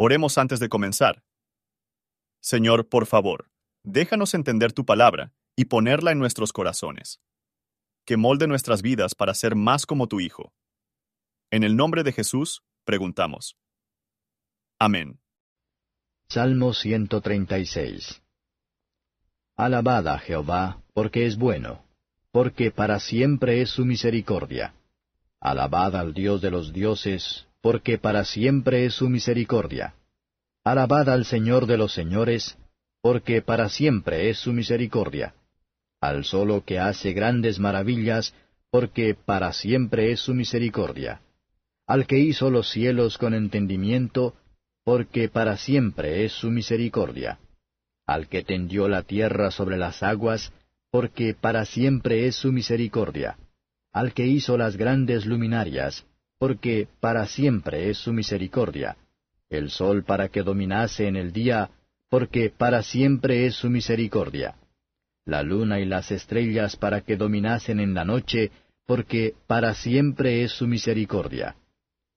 Oremos antes de comenzar. Señor, por favor, déjanos entender tu palabra y ponerla en nuestros corazones. Que molde nuestras vidas para ser más como tu Hijo. En el nombre de Jesús, preguntamos. Amén. Salmo 136 Alabad a Jehová, porque es bueno, porque para siempre es su misericordia. Alabad al Dios de los dioses, porque para siempre es su misericordia. Alabad al Señor de los señores, porque para siempre es su misericordia. Al solo que hace grandes maravillas, porque para siempre es su misericordia. Al que hizo los cielos con entendimiento, porque para siempre es su misericordia. Al que tendió la tierra sobre las aguas, porque para siempre es su misericordia. Al que hizo las grandes luminarias, porque para siempre es su misericordia, el sol para que dominase en el día, porque para siempre es su misericordia, la luna y las estrellas para que dominasen en la noche, porque para siempre es su misericordia,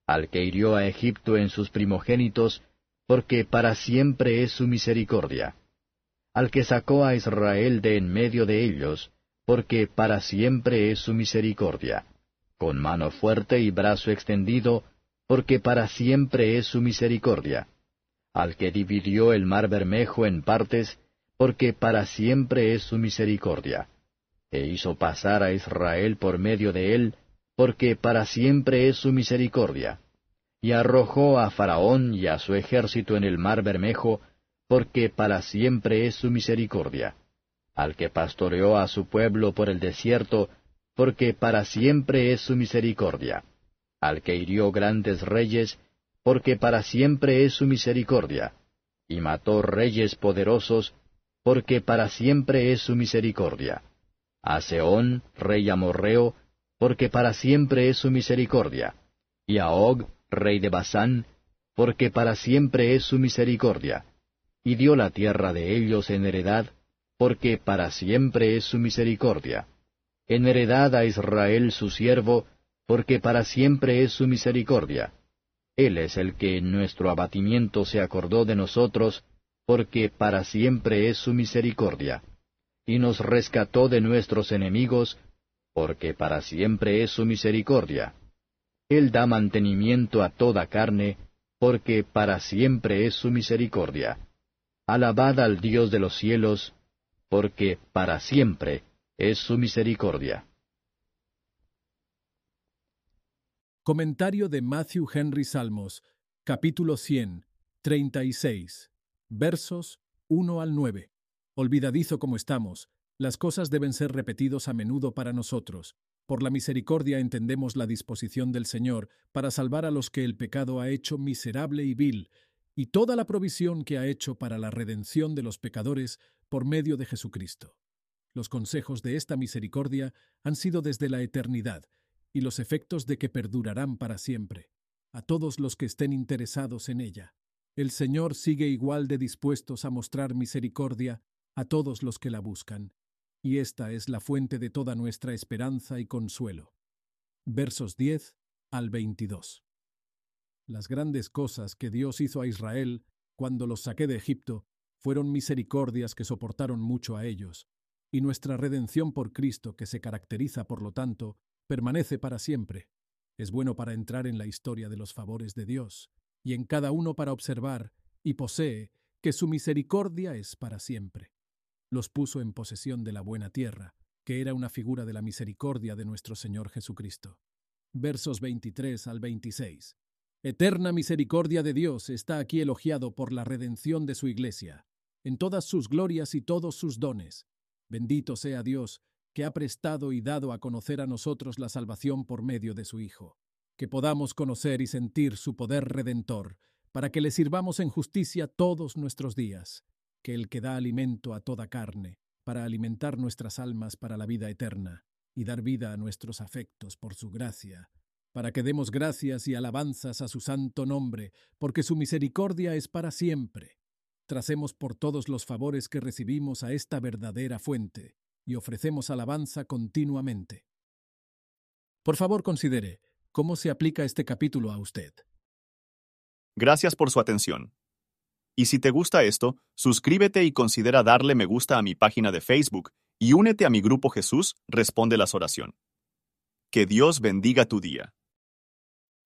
al que hirió a Egipto en sus primogénitos, porque para siempre es su misericordia, al que sacó a Israel de en medio de ellos, porque para siempre es su misericordia con mano fuerte y brazo extendido, porque para siempre es su misericordia. Al que dividió el mar Bermejo en partes, porque para siempre es su misericordia. E hizo pasar a Israel por medio de él, porque para siempre es su misericordia. Y arrojó a Faraón y a su ejército en el mar Bermejo, porque para siempre es su misericordia. Al que pastoreó a su pueblo por el desierto, porque para siempre es su misericordia. Al que hirió grandes reyes, porque para siempre es su misericordia. Y mató reyes poderosos, porque para siempre es su misericordia. A Seón, rey amorreo, porque para siempre es su misericordia. Y a Og, rey de Basán, porque para siempre es su misericordia. Y dio la tierra de ellos en heredad, porque para siempre es su misericordia en heredad a Israel su siervo, porque para siempre es su misericordia. Él es el que en nuestro abatimiento se acordó de nosotros, porque para siempre es su misericordia. Y nos rescató de nuestros enemigos, porque para siempre es su misericordia. Él da mantenimiento a toda carne, porque para siempre es su misericordia. Alabad al Dios de los cielos, porque para siempre es su misericordia. Comentario de Matthew Henry Salmos, capítulo 100, 36, versos 1 al 9. Olvidadizo como estamos, las cosas deben ser repetidos a menudo para nosotros. Por la misericordia entendemos la disposición del Señor para salvar a los que el pecado ha hecho miserable y vil, y toda la provisión que ha hecho para la redención de los pecadores por medio de Jesucristo. Los consejos de esta misericordia han sido desde la eternidad, y los efectos de que perdurarán para siempre, a todos los que estén interesados en ella. El Señor sigue igual de dispuestos a mostrar misericordia a todos los que la buscan, y esta es la fuente de toda nuestra esperanza y consuelo. Versos 10 al 22. Las grandes cosas que Dios hizo a Israel cuando los saqué de Egipto fueron misericordias que soportaron mucho a ellos, y nuestra redención por Cristo, que se caracteriza, por lo tanto, permanece para siempre. Es bueno para entrar en la historia de los favores de Dios, y en cada uno para observar, y posee, que su misericordia es para siempre. Los puso en posesión de la buena tierra, que era una figura de la misericordia de nuestro Señor Jesucristo. Versos 23 al 26. Eterna misericordia de Dios está aquí elogiado por la redención de su Iglesia, en todas sus glorias y todos sus dones, Bendito sea Dios, que ha prestado y dado a conocer a nosotros la salvación por medio de su Hijo, que podamos conocer y sentir su poder redentor, para que le sirvamos en justicia todos nuestros días, que el que da alimento a toda carne, para alimentar nuestras almas para la vida eterna, y dar vida a nuestros afectos por su gracia, para que demos gracias y alabanzas a su santo nombre, porque su misericordia es para siempre tracemos por todos los favores que recibimos a esta verdadera fuente y ofrecemos alabanza continuamente. Por favor, considere cómo se aplica este capítulo a usted. Gracias por su atención. Y si te gusta esto, suscríbete y considera darle me gusta a mi página de Facebook y únete a mi grupo Jesús Responde las Oración. Que Dios bendiga tu día.